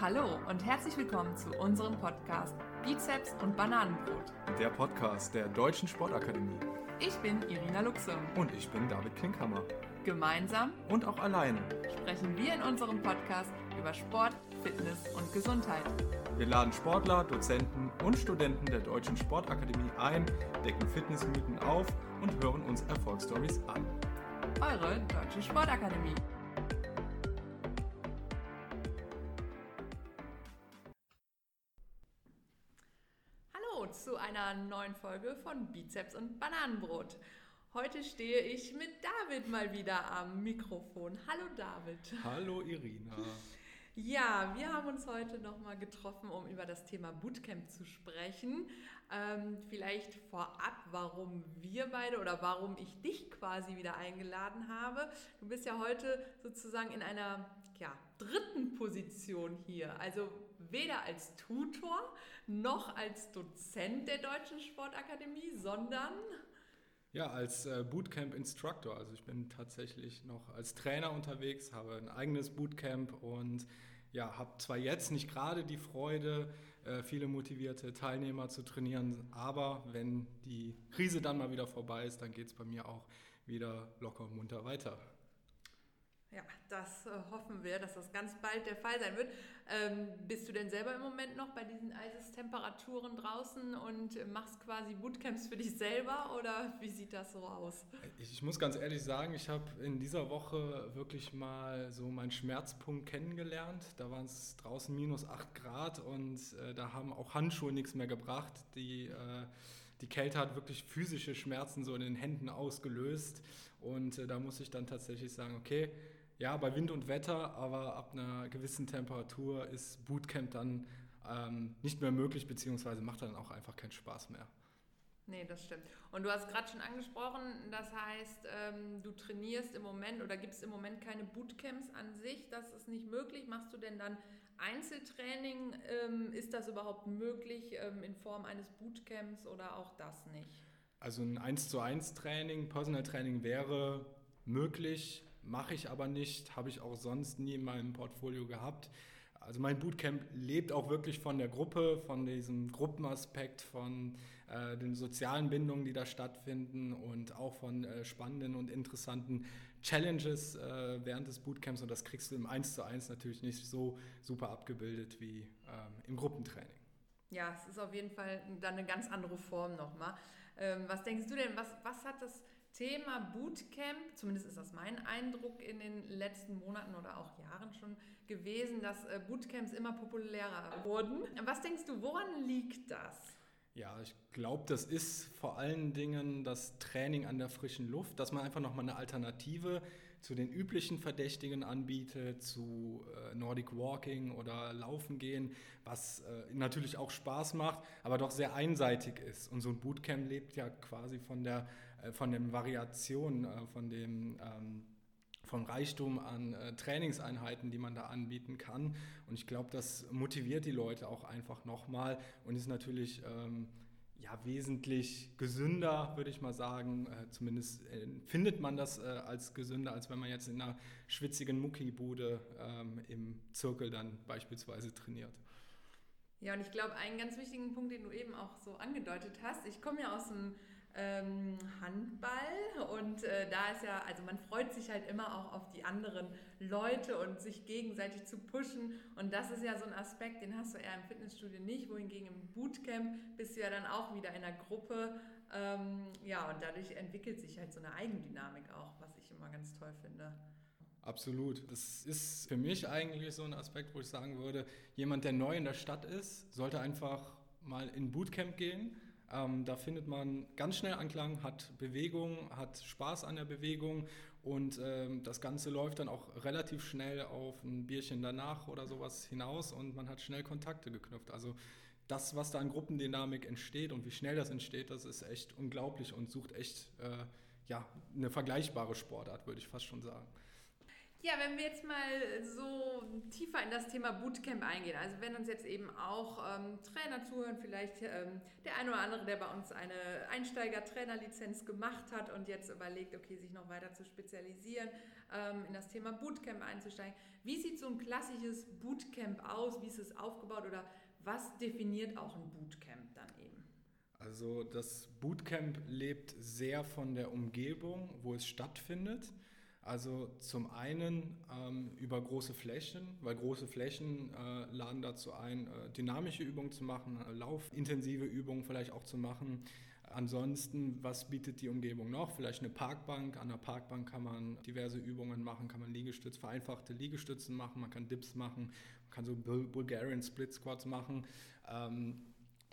Hallo und herzlich willkommen zu unserem Podcast Bizeps und Bananenbrot. Der Podcast der Deutschen Sportakademie. Ich bin Irina Luxe. Und ich bin David Klinkhammer. Gemeinsam und auch alleine sprechen wir in unserem Podcast über Sport, Fitness und Gesundheit. Wir laden Sportler, Dozenten und Studenten der Deutschen Sportakademie ein, decken Fitnessmythen auf und hören uns Erfolgsstories an. Eure Deutsche Sportakademie. Zu einer neuen Folge von Bizeps und Bananenbrot. Heute stehe ich mit David mal wieder am Mikrofon. Hallo David. Hallo Irina. Ja, wir haben uns heute nochmal getroffen, um über das Thema Bootcamp zu sprechen. Ähm, vielleicht vorab, warum wir beide oder warum ich dich quasi wieder eingeladen habe. Du bist ja heute sozusagen in einer ja, dritten Position hier. Also weder als Tutor noch als Dozent der Deutschen Sportakademie, sondern ja, als äh, Bootcamp-Instructor. Also ich bin tatsächlich noch als Trainer unterwegs, habe ein eigenes Bootcamp und ja, habe zwar jetzt nicht gerade die Freude, äh, viele motivierte Teilnehmer zu trainieren, aber wenn die Krise dann mal wieder vorbei ist, dann geht es bei mir auch wieder locker und munter weiter. Ja, das äh, hoffen wir, dass das ganz bald der Fall sein wird. Ähm, bist du denn selber im Moment noch bei diesen Eisestemperaturen draußen und machst quasi Bootcamps für dich selber oder wie sieht das so aus? Ich, ich muss ganz ehrlich sagen, ich habe in dieser Woche wirklich mal so meinen Schmerzpunkt kennengelernt. Da waren es draußen minus 8 Grad und äh, da haben auch Handschuhe nichts mehr gebracht. Die äh, die Kälte hat wirklich physische Schmerzen so in den Händen ausgelöst. Und äh, da muss ich dann tatsächlich sagen, okay, ja, bei Wind und Wetter, aber ab einer gewissen Temperatur ist Bootcamp dann ähm, nicht mehr möglich, beziehungsweise macht dann auch einfach keinen Spaß mehr. Nee, das stimmt. Und du hast gerade schon angesprochen, das heißt, ähm, du trainierst im Moment oder gibt es im Moment keine Bootcamps an sich, das ist nicht möglich. Machst du denn dann Einzeltraining? Ähm, ist das überhaupt möglich ähm, in Form eines Bootcamps oder auch das nicht? Also ein 1 zu 1 Training, Personal Training wäre möglich, mache ich aber nicht, habe ich auch sonst nie in meinem Portfolio gehabt. Also mein Bootcamp lebt auch wirklich von der Gruppe, von diesem Gruppenaspekt, von äh, den sozialen Bindungen, die da stattfinden und auch von äh, spannenden und interessanten Challenges äh, während des Bootcamps. Und das kriegst du im 1 zu 1 natürlich nicht so super abgebildet wie ähm, im Gruppentraining. Ja, es ist auf jeden Fall dann eine ganz andere Form nochmal. Ähm, was denkst du denn, was, was hat das Thema Bootcamp, zumindest ist das mein Eindruck in den letzten Monaten oder auch Jahren schon gewesen, dass äh, Bootcamps immer populärer wurden. Was denkst du, woran liegt das? Ja, ich glaube, das ist vor allen Dingen das Training an der frischen Luft, dass man einfach nochmal eine Alternative zu den üblichen Verdächtigen anbietet, zu äh, Nordic Walking oder Laufen gehen, was äh, natürlich auch Spaß macht, aber doch sehr einseitig ist. Und so ein Bootcamp lebt ja quasi von der von den Variationen, äh, von dem ähm, vom Reichtum an äh, Trainingseinheiten, die man da anbieten kann. Und ich glaube, das motiviert die Leute auch einfach nochmal und ist natürlich ähm, ja, wesentlich gesünder, würde ich mal sagen. Äh, zumindest äh, findet man das äh, als gesünder, als wenn man jetzt in einer schwitzigen Muckibude ähm, im Zirkel dann beispielsweise trainiert. Ja, und ich glaube, einen ganz wichtigen Punkt, den du eben auch so angedeutet hast, ich komme ja aus dem ähm, Handball und äh, da ist ja, also man freut sich halt immer auch auf die anderen Leute und sich gegenseitig zu pushen und das ist ja so ein Aspekt, den hast du eher im Fitnessstudio nicht, wohingegen im Bootcamp bist du ja dann auch wieder in einer Gruppe, ähm, ja und dadurch entwickelt sich halt so eine Eigendynamik auch, was ich immer ganz toll finde. Absolut. Das ist für mich eigentlich so ein Aspekt, wo ich sagen würde, jemand, der neu in der Stadt ist, sollte einfach mal in Bootcamp gehen ähm, da findet man ganz schnell Anklang, hat Bewegung, hat Spaß an der Bewegung und ähm, das Ganze läuft dann auch relativ schnell auf ein Bierchen danach oder sowas hinaus und man hat schnell Kontakte geknüpft. Also das, was da an Gruppendynamik entsteht und wie schnell das entsteht, das ist echt unglaublich und sucht echt äh, ja, eine vergleichbare Sportart, würde ich fast schon sagen. Ja, wenn wir jetzt mal so tiefer in das Thema Bootcamp eingehen, also wenn uns jetzt eben auch ähm, Trainer zuhören, vielleicht ähm, der eine oder andere, der bei uns eine Einsteiger-Trainerlizenz gemacht hat und jetzt überlegt, okay, sich noch weiter zu spezialisieren, ähm, in das Thema Bootcamp einzusteigen. Wie sieht so ein klassisches Bootcamp aus? Wie ist es aufgebaut oder was definiert auch ein Bootcamp dann eben? Also das Bootcamp lebt sehr von der Umgebung, wo es stattfindet. Also zum einen ähm, über große Flächen, weil große Flächen äh, laden dazu ein, äh, dynamische Übungen zu machen, äh, laufintensive Übungen vielleicht auch zu machen. Ansonsten, was bietet die Umgebung noch? Vielleicht eine Parkbank. An der Parkbank kann man diverse Übungen machen, kann man Liegestütze, vereinfachte Liegestützen machen, man kann Dips machen, man kann so Bulgarian Split Squats machen. Ähm,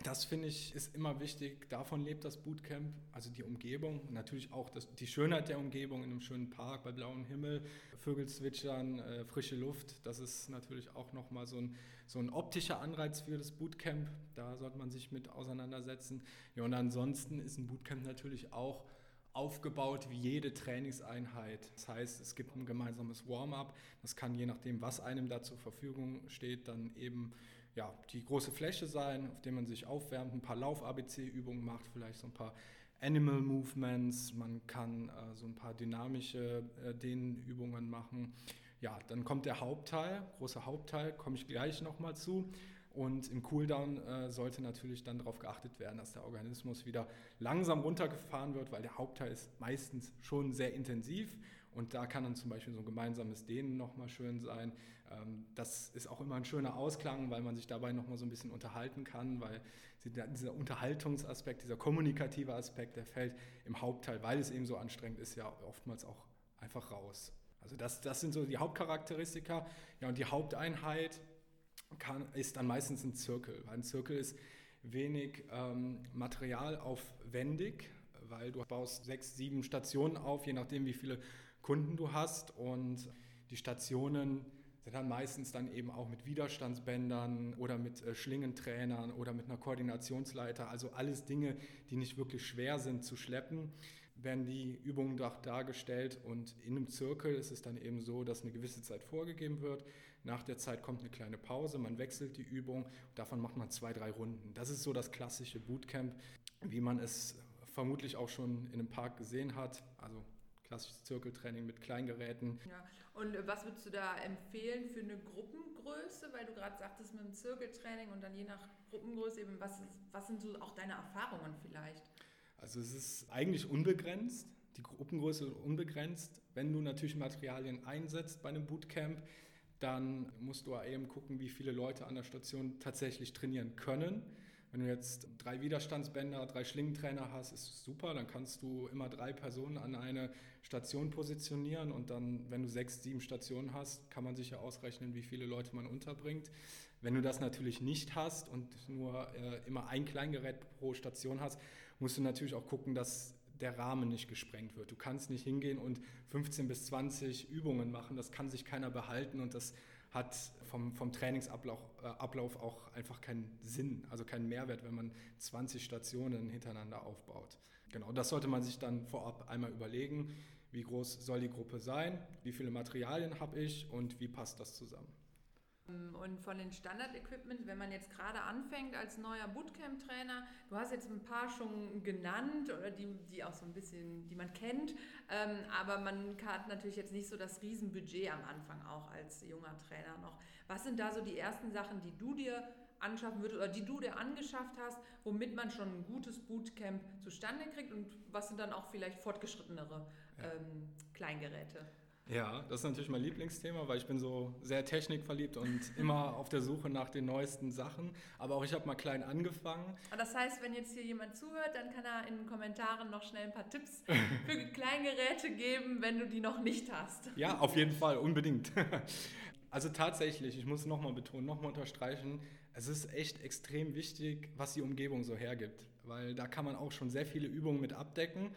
das finde ich ist immer wichtig. Davon lebt das Bootcamp, also die Umgebung. Natürlich auch das, die Schönheit der Umgebung in einem schönen Park bei blauem Himmel, Vögel zwitschern, äh, frische Luft. Das ist natürlich auch nochmal so ein, so ein optischer Anreiz für das Bootcamp. Da sollte man sich mit auseinandersetzen. Ja, und ansonsten ist ein Bootcamp natürlich auch aufgebaut wie jede Trainingseinheit. Das heißt, es gibt ein gemeinsames Warm-up. Das kann je nachdem, was einem da zur Verfügung steht, dann eben ja, die große Fläche sein, auf der man sich aufwärmt, ein paar Lauf-ABC-Übungen macht, vielleicht so ein paar Animal Movements, man kann äh, so ein paar dynamische äh, Dehnübungen machen. Ja, dann kommt der Hauptteil, großer Hauptteil, komme ich gleich nochmal zu. Und im Cooldown äh, sollte natürlich dann darauf geachtet werden, dass der Organismus wieder langsam runtergefahren wird, weil der Hauptteil ist meistens schon sehr intensiv und da kann dann zum Beispiel so ein gemeinsames Dehnen nochmal schön sein. Ähm, das ist auch immer ein schöner Ausklang, weil man sich dabei nochmal so ein bisschen unterhalten kann, weil dieser Unterhaltungsaspekt, dieser kommunikative Aspekt, der fällt im Hauptteil, weil es eben so anstrengend ist, ja oftmals auch einfach raus. Also das, das sind so die Hauptcharakteristika. Ja, und die Haupteinheit kann, ist dann meistens ein Zirkel, weil ein Zirkel ist wenig ähm, materialaufwendig, weil du baust sechs, sieben Stationen auf, je nachdem, wie viele Kunden du hast. Und die Stationen sind dann meistens dann eben auch mit Widerstandsbändern oder mit äh, Schlingentrainern oder mit einer Koordinationsleiter. Also alles Dinge, die nicht wirklich schwer sind zu schleppen werden die Übungen dargestellt und in einem Zirkel ist es dann eben so, dass eine gewisse Zeit vorgegeben wird. Nach der Zeit kommt eine kleine Pause, man wechselt die Übung, davon macht man zwei, drei Runden. Das ist so das klassische Bootcamp, wie man es vermutlich auch schon in einem Park gesehen hat. Also klassisches Zirkeltraining mit Kleingeräten. Ja. Und äh, was würdest du da empfehlen für eine Gruppengröße? Weil du gerade sagtest mit dem Zirkeltraining und dann je nach Gruppengröße eben, was, ist, was sind so auch deine Erfahrungen vielleicht? Also es ist eigentlich unbegrenzt, die Gruppengröße ist unbegrenzt. Wenn du natürlich Materialien einsetzt bei einem Bootcamp, dann musst du eben gucken, wie viele Leute an der Station tatsächlich trainieren können. Wenn du jetzt drei Widerstandsbänder, drei Schlingentrainer hast, ist es super. Dann kannst du immer drei Personen an eine Station positionieren und dann, wenn du sechs, sieben Stationen hast, kann man sich ja ausrechnen, wie viele Leute man unterbringt. Wenn du das natürlich nicht hast und nur äh, immer ein Kleingerät pro Station hast, musst du natürlich auch gucken, dass der Rahmen nicht gesprengt wird. Du kannst nicht hingehen und 15 bis 20 Übungen machen. Das kann sich keiner behalten und das hat vom, vom Trainingsablauf äh, Ablauf auch einfach keinen Sinn, also keinen Mehrwert, wenn man 20 Stationen hintereinander aufbaut. Genau, das sollte man sich dann vorab einmal überlegen, wie groß soll die Gruppe sein, wie viele Materialien habe ich und wie passt das zusammen. Und von den Standard-Equipment, wenn man jetzt gerade anfängt als neuer Bootcamp-Trainer, du hast jetzt ein paar schon genannt oder die, die auch so ein bisschen, die man kennt, ähm, aber man hat natürlich jetzt nicht so das Riesenbudget am Anfang auch als junger Trainer noch. Was sind da so die ersten Sachen, die du dir anschaffen würdest oder die du dir angeschafft hast, womit man schon ein gutes Bootcamp zustande kriegt und was sind dann auch vielleicht fortgeschrittenere ähm, Kleingeräte? Ja, das ist natürlich mein Lieblingsthema, weil ich bin so sehr technikverliebt und immer auf der Suche nach den neuesten Sachen. Aber auch ich habe mal klein angefangen. Das heißt, wenn jetzt hier jemand zuhört, dann kann er in den Kommentaren noch schnell ein paar Tipps für Kleingeräte geben, wenn du die noch nicht hast. Ja, auf jeden Fall, unbedingt. Also tatsächlich, ich muss nochmal betonen, nochmal unterstreichen, es ist echt extrem wichtig, was die Umgebung so hergibt, weil da kann man auch schon sehr viele Übungen mit abdecken,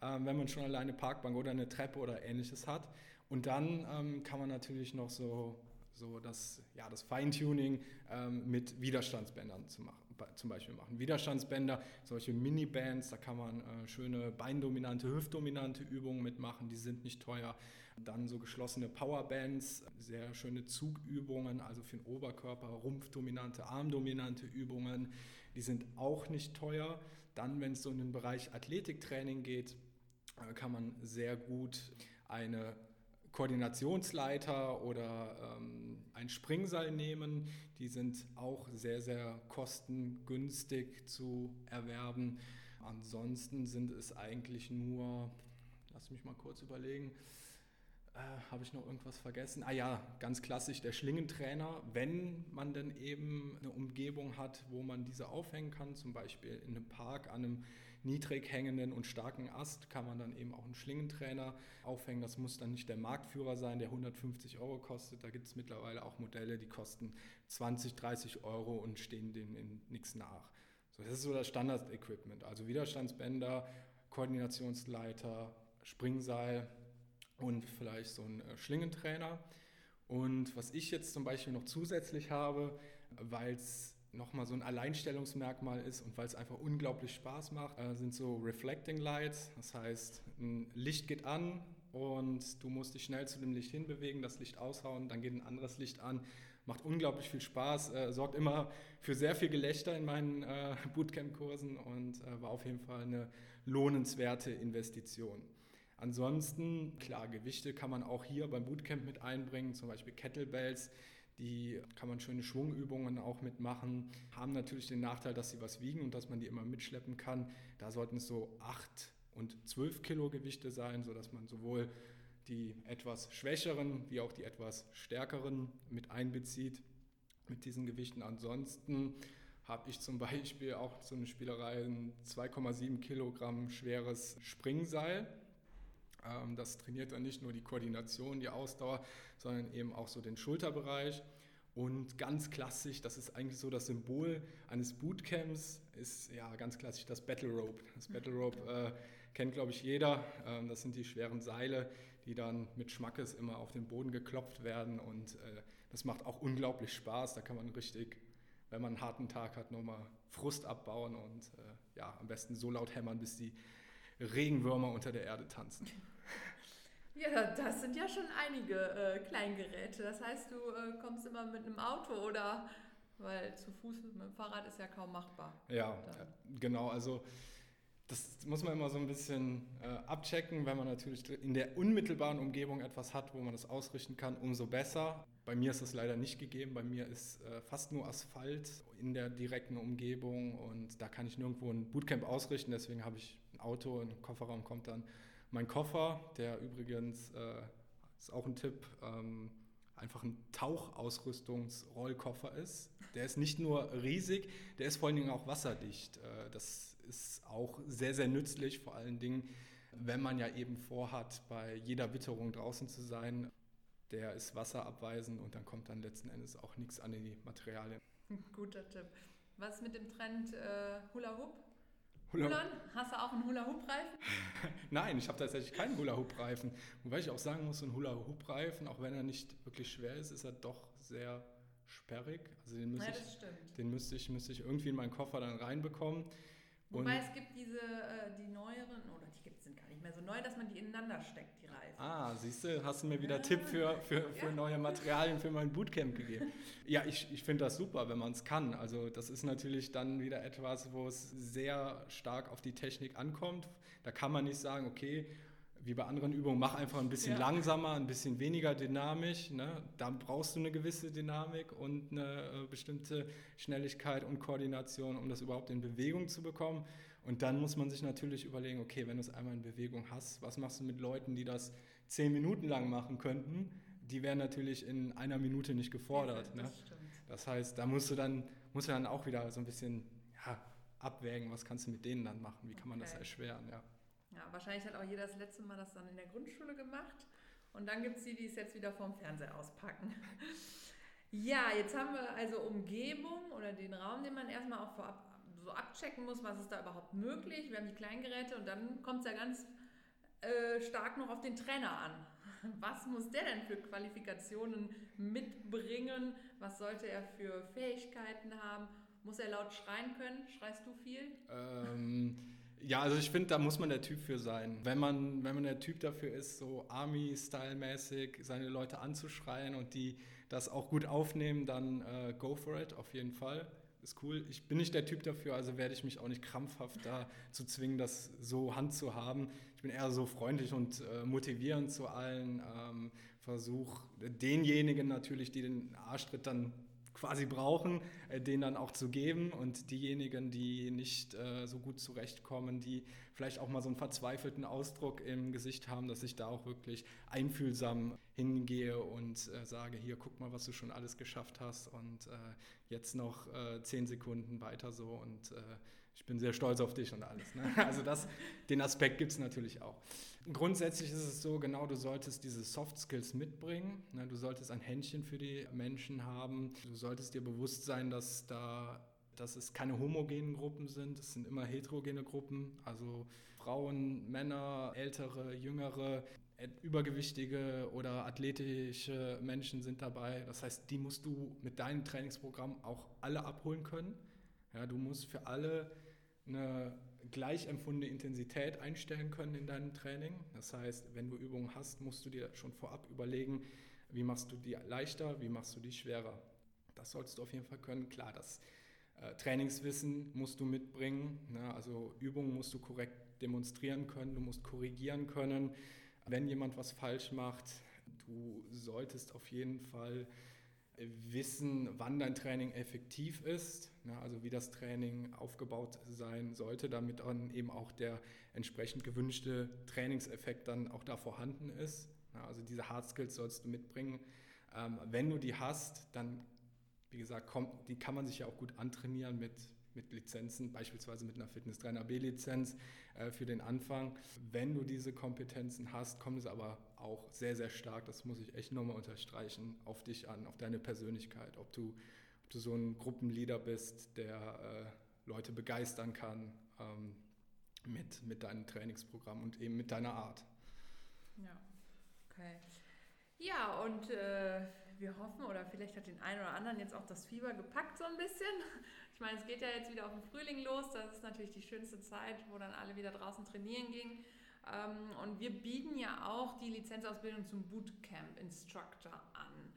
wenn man schon alleine Parkbank oder eine Treppe oder ähnliches hat. Und dann ähm, kann man natürlich noch so, so das, ja, das Feintuning ähm, mit Widerstandsbändern zu machen, zum Beispiel machen. Widerstandsbänder, solche Mini-Bands, da kann man äh, schöne beindominante, hüftdominante Übungen mitmachen, die sind nicht teuer. Dann so geschlossene Powerbands, sehr schöne Zugübungen, also für den Oberkörper, rumpfdominante, armdominante Übungen. Die sind auch nicht teuer. Dann, wenn es so in den Bereich Athletiktraining geht, kann man sehr gut eine Koordinationsleiter oder ähm, ein Springseil nehmen. Die sind auch sehr, sehr kostengünstig zu erwerben. Ansonsten sind es eigentlich nur, lass mich mal kurz überlegen, äh, habe ich noch irgendwas vergessen? Ah ja, ganz klassisch der Schlingentrainer, wenn man denn eben eine Umgebung hat, wo man diese aufhängen kann, zum Beispiel in einem Park an einem niedrig hängenden und starken Ast kann man dann eben auch einen Schlingentrainer aufhängen. Das muss dann nicht der Marktführer sein, der 150 Euro kostet. Da gibt es mittlerweile auch Modelle, die kosten 20, 30 Euro und stehen in nichts nach. So, das ist so das Standard-Equipment. Also Widerstandsbänder, Koordinationsleiter, Springseil und vielleicht so ein äh, Schlingentrainer. Und was ich jetzt zum Beispiel noch zusätzlich habe, weil es nochmal so ein Alleinstellungsmerkmal ist und weil es einfach unglaublich Spaß macht, äh, sind so Reflecting Lights. Das heißt, ein Licht geht an und du musst dich schnell zu dem Licht hinbewegen, das Licht aushauen, dann geht ein anderes Licht an. Macht unglaublich viel Spaß, äh, sorgt immer für sehr viel Gelächter in meinen äh, Bootcamp-Kursen und äh, war auf jeden Fall eine lohnenswerte Investition. Ansonsten, klar, Gewichte kann man auch hier beim Bootcamp mit einbringen, zum Beispiel Kettlebells. Die kann man schöne Schwungübungen auch mitmachen, haben natürlich den Nachteil, dass sie was wiegen und dass man die immer mitschleppen kann. Da sollten es so 8 und 12 Kilo Gewichte sein, sodass man sowohl die etwas schwächeren wie auch die etwas stärkeren mit einbezieht mit diesen Gewichten. Ansonsten habe ich zum Beispiel auch so eine Spielerei, ein 2,7 Kilogramm schweres Springseil. Ähm, das trainiert dann nicht nur die Koordination, die Ausdauer, sondern eben auch so den Schulterbereich. Und ganz klassisch, das ist eigentlich so das Symbol eines Bootcamps, ist ja ganz klassisch das Battle Rope. Das Battle Rope äh, kennt, glaube ich, jeder. Ähm, das sind die schweren Seile, die dann mit Schmackes immer auf den Boden geklopft werden. Und äh, das macht auch unglaublich Spaß. Da kann man richtig, wenn man einen harten Tag hat, nochmal Frust abbauen und äh, ja, am besten so laut hämmern, bis die Regenwürmer unter der Erde tanzen. Ja, das sind ja schon einige äh, Kleingeräte. Das heißt, du äh, kommst immer mit einem Auto oder weil zu Fuß mit dem Fahrrad ist ja kaum machbar. Ja, Dann. genau. Also das muss man immer so ein bisschen äh, abchecken, wenn man natürlich in der unmittelbaren Umgebung etwas hat, wo man das ausrichten kann, umso besser. Bei mir ist das leider nicht gegeben. Bei mir ist äh, fast nur Asphalt in der direkten Umgebung und da kann ich nirgendwo ein Bootcamp ausrichten. Deswegen habe ich ein Auto, ein Kofferraum kommt dann mein Koffer, der übrigens äh, ist auch ein Tipp, ähm, einfach ein Tauchausrüstungsrollkoffer ist. Der ist nicht nur riesig, der ist vor allen Dingen auch wasserdicht. Äh, das ist auch sehr, sehr nützlich, vor allen Dingen, wenn man ja eben vorhat, bei jeder Witterung draußen zu sein. Der ist wasserabweisend und dann kommt dann letzten Endes auch nichts an die Materialien. Guter Tipp. Was mit dem Trend äh, Hula Hoop? Hula Hast du auch einen Hula-Hoop-Reifen? Nein, ich habe tatsächlich keinen Hula-Hoop-Reifen. Wobei ich auch sagen muss, so ein Hula-Hoop-Reifen, auch wenn er nicht wirklich schwer ist, ist er doch sehr sperrig. Also den, ja, ich, den müsste ich, müsste ich irgendwie in meinen Koffer dann reinbekommen. Wobei es gibt diese, äh, die neueren, oder die gibt es gar nicht mehr so neu, dass man die ineinander steckt, die Reifen. Ah, siehst du, hast du mir wieder ja. Tipp für, für, für ja. neue Materialien für mein Bootcamp gegeben. ja, ich, ich finde das super, wenn man es kann. Also das ist natürlich dann wieder etwas, wo es sehr stark auf die Technik ankommt. Da kann man nicht sagen, okay, wie bei anderen Übungen, mach einfach ein bisschen ja. langsamer, ein bisschen weniger dynamisch. Ne? Da brauchst du eine gewisse Dynamik und eine äh, bestimmte Schnelligkeit und Koordination, um das überhaupt in Bewegung zu bekommen. Und dann muss man sich natürlich überlegen, okay, wenn du es einmal in Bewegung hast, was machst du mit Leuten, die das zehn Minuten lang machen könnten? Die wären natürlich in einer Minute nicht gefordert. Ja, das, ne? das heißt, da musst du dann, musst du dann auch wieder so ein bisschen ja, abwägen, was kannst du mit denen dann machen, wie kann man okay. das erschweren. Ja. Ja, wahrscheinlich hat auch jeder das letzte Mal das dann in der Grundschule gemacht. Und dann gibt es die, die es jetzt wieder vorm Fernseher auspacken. ja, jetzt haben wir also Umgebung oder den Raum, den man erstmal auch vorab so abchecken muss, was ist da überhaupt möglich. Wir haben die Kleingeräte und dann kommt es ja ganz äh, stark noch auf den Trainer an. Was muss der denn für Qualifikationen mitbringen? Was sollte er für Fähigkeiten haben? Muss er laut schreien können? Schreist du viel? Ähm Ja, also ich finde, da muss man der Typ für sein. Wenn man, wenn man der Typ dafür ist, so Army-Style-mäßig seine Leute anzuschreien und die das auch gut aufnehmen, dann äh, go for it, auf jeden Fall. Ist cool. Ich bin nicht der Typ dafür, also werde ich mich auch nicht krampfhaft dazu zwingen, das so Hand zu haben. Ich bin eher so freundlich und äh, motivierend zu allen. Ähm, Versuch denjenigen natürlich, die den Arschtritt dann quasi brauchen, äh, den dann auch zu geben. Und diejenigen, die nicht äh, so gut zurechtkommen, die vielleicht auch mal so einen verzweifelten Ausdruck im Gesicht haben, dass ich da auch wirklich einfühlsam hingehe und äh, sage, hier, guck mal, was du schon alles geschafft hast. Und äh, jetzt noch äh, zehn Sekunden weiter so und äh, ich bin sehr stolz auf dich und alles. Ne? Also das, den Aspekt gibt es natürlich auch. Grundsätzlich ist es so, genau, du solltest diese Soft Skills mitbringen. Ne? Du solltest ein Händchen für die Menschen haben. Du solltest dir bewusst sein, dass da dass es keine homogenen Gruppen sind, es sind immer heterogene Gruppen, also Frauen, Männer, ältere, jüngere, übergewichtige oder athletische Menschen sind dabei. Das heißt, die musst du mit deinem Trainingsprogramm auch alle abholen können. Ja, du musst für alle eine gleich empfundene Intensität einstellen können in deinem Training. Das heißt, wenn du Übungen hast, musst du dir schon vorab überlegen, wie machst du die leichter, wie machst du die schwerer. Das solltest du auf jeden Fall können. Klar, das äh, Trainingswissen musst du mitbringen. Ne? Also Übungen musst du korrekt demonstrieren können, du musst korrigieren können. Wenn jemand was falsch macht, du solltest auf jeden Fall wissen, wann dein Training effektiv ist, ne, also wie das Training aufgebaut sein sollte, damit dann eben auch der entsprechend gewünschte Trainingseffekt dann auch da vorhanden ist. Ne, also diese Hard Skills sollst du mitbringen. Ähm, wenn du die hast, dann, wie gesagt, kommt, die kann man sich ja auch gut antrainieren mit, mit Lizenzen, beispielsweise mit einer Fitnesstrainer B-Lizenz äh, für den Anfang. Wenn du diese Kompetenzen hast, kommt es aber auch sehr, sehr stark, das muss ich echt nochmal unterstreichen, auf dich an, auf deine Persönlichkeit, ob du, ob du so ein Gruppenleader bist, der äh, Leute begeistern kann ähm, mit, mit deinem Trainingsprogramm und eben mit deiner Art. Ja, okay. Ja, und äh, wir hoffen, oder vielleicht hat den einen oder anderen jetzt auch das Fieber gepackt so ein bisschen. Ich meine, es geht ja jetzt wieder auf den Frühling los. Das ist natürlich die schönste Zeit, wo dann alle wieder draußen trainieren gingen. Ähm, und wir bieten ja auch die Lizenzausbildung zum Bootcamp Instructor an.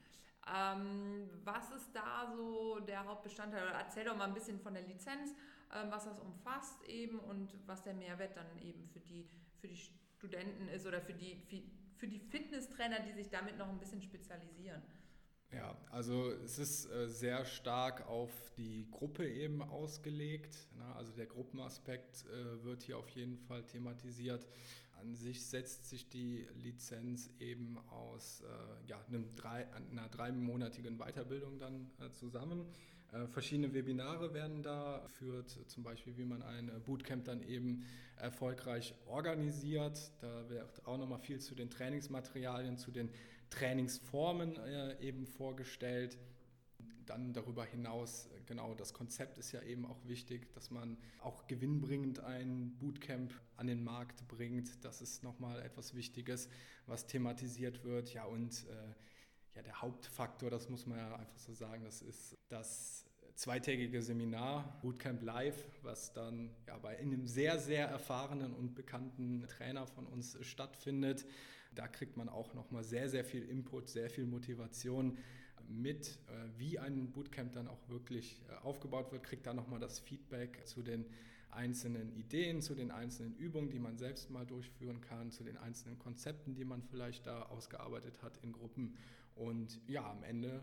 Ähm, was ist da so der Hauptbestandteil? Erzähl doch mal ein bisschen von der Lizenz, ähm, was das umfasst eben und was der Mehrwert dann eben für die, für die Studenten ist oder für die, für die Fitnesstrainer, die sich damit noch ein bisschen spezialisieren. Ja, also es ist äh, sehr stark auf die Gruppe eben ausgelegt. Ne? Also der Gruppenaspekt äh, wird hier auf jeden Fall thematisiert. An sich setzt sich die Lizenz eben aus äh, ja, einer dreimonatigen Weiterbildung dann zusammen. Verschiedene Webinare werden da geführt, zum Beispiel wie man ein Bootcamp dann eben erfolgreich organisiert. Da wird auch nochmal viel zu den Trainingsmaterialien, zu den Trainingsformen äh, eben vorgestellt. Dann darüber hinaus, äh, genau, das Konzept ist ja eben auch wichtig, dass man auch gewinnbringend ein Bootcamp an den Markt bringt. Das ist nochmal etwas Wichtiges, was thematisiert wird. Ja, und äh, ja, der Hauptfaktor, das muss man ja einfach so sagen, das ist das zweitägige Seminar Bootcamp Live, was dann ja, bei einem sehr, sehr erfahrenen und bekannten Trainer von uns stattfindet. Da kriegt man auch nochmal sehr, sehr viel Input, sehr viel Motivation mit, äh, wie ein Bootcamp dann auch wirklich äh, aufgebaut wird, kriegt da nochmal das Feedback zu den einzelnen Ideen, zu den einzelnen Übungen, die man selbst mal durchführen kann, zu den einzelnen Konzepten, die man vielleicht da ausgearbeitet hat in Gruppen. Und ja, am Ende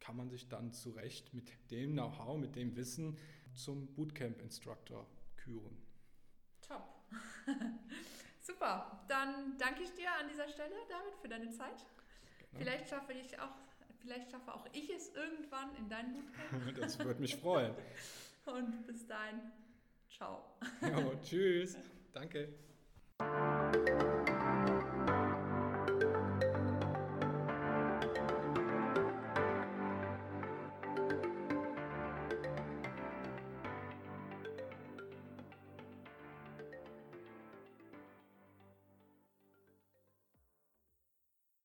kann man sich dann zu Recht mit dem Know-how, mit dem Wissen zum Bootcamp-Instructor küren. Top. Super, dann danke ich dir an dieser Stelle, David, für deine Zeit. Genau. Vielleicht schaffe ich auch, vielleicht schaffe auch ich es irgendwann in dein Bootcamp. das würde mich freuen. Und bis dahin, ciao. Jo, tschüss. Danke.